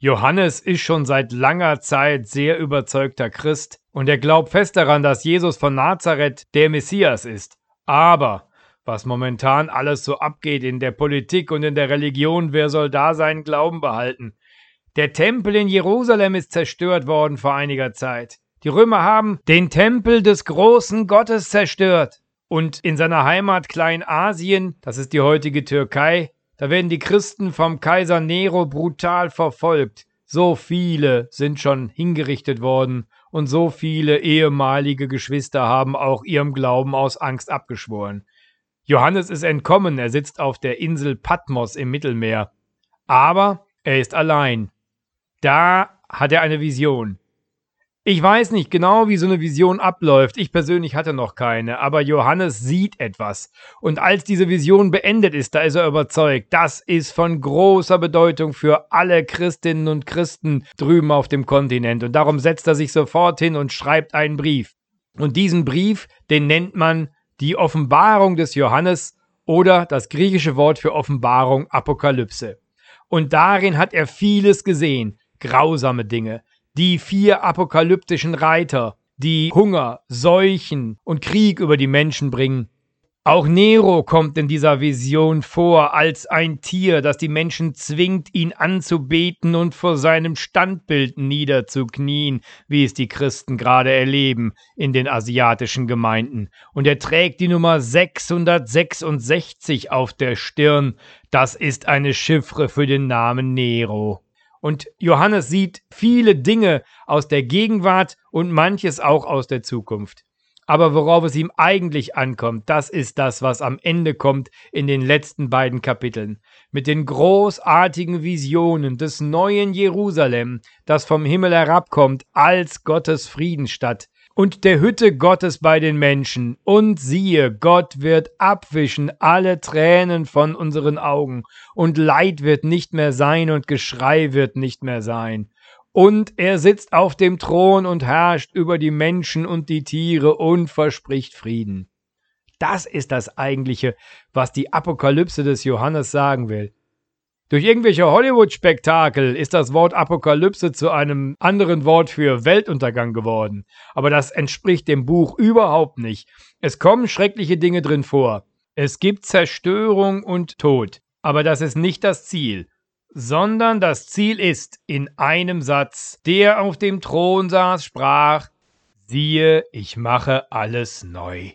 Johannes ist schon seit langer Zeit sehr überzeugter Christ und er glaubt fest daran, dass Jesus von Nazareth der Messias ist. Aber was momentan alles so abgeht in der Politik und in der Religion, wer soll da seinen Glauben behalten? Der Tempel in Jerusalem ist zerstört worden vor einiger Zeit. Die Römer haben den Tempel des großen Gottes zerstört. Und in seiner Heimat Kleinasien, das ist die heutige Türkei, da werden die Christen vom Kaiser Nero brutal verfolgt. So viele sind schon hingerichtet worden und so viele ehemalige Geschwister haben auch ihrem Glauben aus Angst abgeschworen. Johannes ist entkommen, er sitzt auf der Insel Patmos im Mittelmeer. Aber er ist allein. Da hat er eine Vision. Ich weiß nicht genau, wie so eine Vision abläuft. Ich persönlich hatte noch keine, aber Johannes sieht etwas. Und als diese Vision beendet ist, da ist er überzeugt, das ist von großer Bedeutung für alle Christinnen und Christen drüben auf dem Kontinent. Und darum setzt er sich sofort hin und schreibt einen Brief. Und diesen Brief, den nennt man die Offenbarung des Johannes oder das griechische Wort für Offenbarung Apokalypse. Und darin hat er vieles gesehen, grausame Dinge, die vier apokalyptischen Reiter, die Hunger, Seuchen und Krieg über die Menschen bringen. Auch Nero kommt in dieser Vision vor als ein Tier, das die Menschen zwingt, ihn anzubeten und vor seinem Standbild niederzuknien, wie es die Christen gerade erleben in den asiatischen Gemeinden. Und er trägt die Nummer 666 auf der Stirn. Das ist eine Chiffre für den Namen Nero. Und Johannes sieht viele Dinge aus der Gegenwart und manches auch aus der Zukunft. Aber worauf es ihm eigentlich ankommt, das ist das, was am Ende kommt in den letzten beiden Kapiteln. Mit den großartigen Visionen des neuen Jerusalem, das vom Himmel herabkommt als Gottes Friedensstadt, und der Hütte Gottes bei den Menschen. Und siehe, Gott wird abwischen alle Tränen von unseren Augen, und Leid wird nicht mehr sein, und Geschrei wird nicht mehr sein. Und er sitzt auf dem Thron und herrscht über die Menschen und die Tiere und verspricht Frieden. Das ist das eigentliche, was die Apokalypse des Johannes sagen will. Durch irgendwelche Hollywood-Spektakel ist das Wort Apokalypse zu einem anderen Wort für Weltuntergang geworden. Aber das entspricht dem Buch überhaupt nicht. Es kommen schreckliche Dinge drin vor. Es gibt Zerstörung und Tod. Aber das ist nicht das Ziel. Sondern das Ziel ist, in einem Satz, der auf dem Thron saß, sprach, siehe, ich mache alles neu.